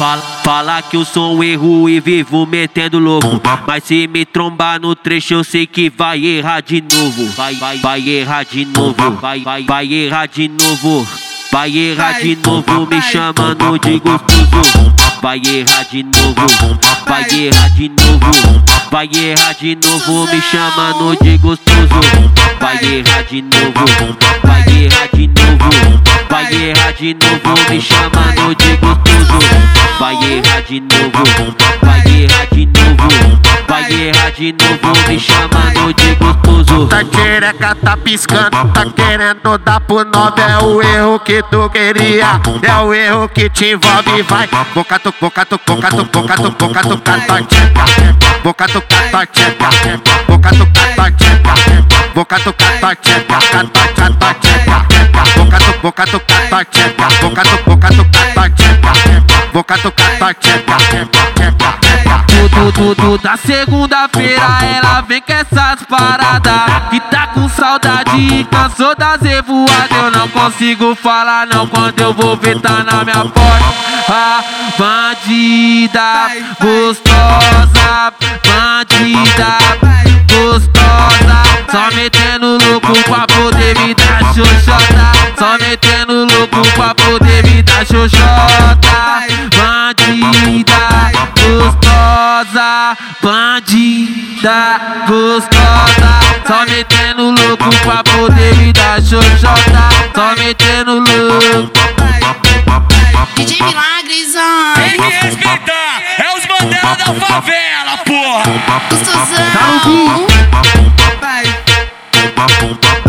Fala, fala que eu sou um erro e vivo metendo louco. Mas se me trombar no trecho, eu sei que vai errar de novo. Vai, vai, vai errar de novo. Vai, vai, vai errar de novo. Vai errar de novo, me chamando de gostoso. Vai errar de novo, vai errar de novo. Vai errar de novo, me chamando de gostoso. Vai errar de novo, vai errar de novo. Vai errar de novo, me chamando de gostoso. Vai de novo, vai errar de novo. Vai errar de novo, me chamando de gostoso. Tá xereca tá piscando, tá querendo dar pro nove. É o erro que tu queria, é o erro que te envolve. Vai, boca tu, boca tu, boca tu, boca tu, boca tu, cata tcheca. Boca tu, cata tcheca. Boca tu, cata tcheca. Boca tu, cata tcheca. Boca tu, boca tu, cata tcheca. Boca tu, boca tu. Boca tu, cata tcheca. Tudo, tudo da segunda-feira ela vem com essas paradas Que tá com saudade e cansou das revoadas Eu não consigo falar não quando eu vou ver tá na minha porta. Ah, bandida gostosa Bandida gostosa Só metendo louco pra poder me dar xoxota. Só metendo louco pra poder me dar xoxota Bandida gostosa, bandida gostosa, só metendo louco pra poder me dar xoxota, só metendo louco. DJ Milagresão, Tem que respeitar, é os Mandela da favela, porra! gostosão. Vai. Vai.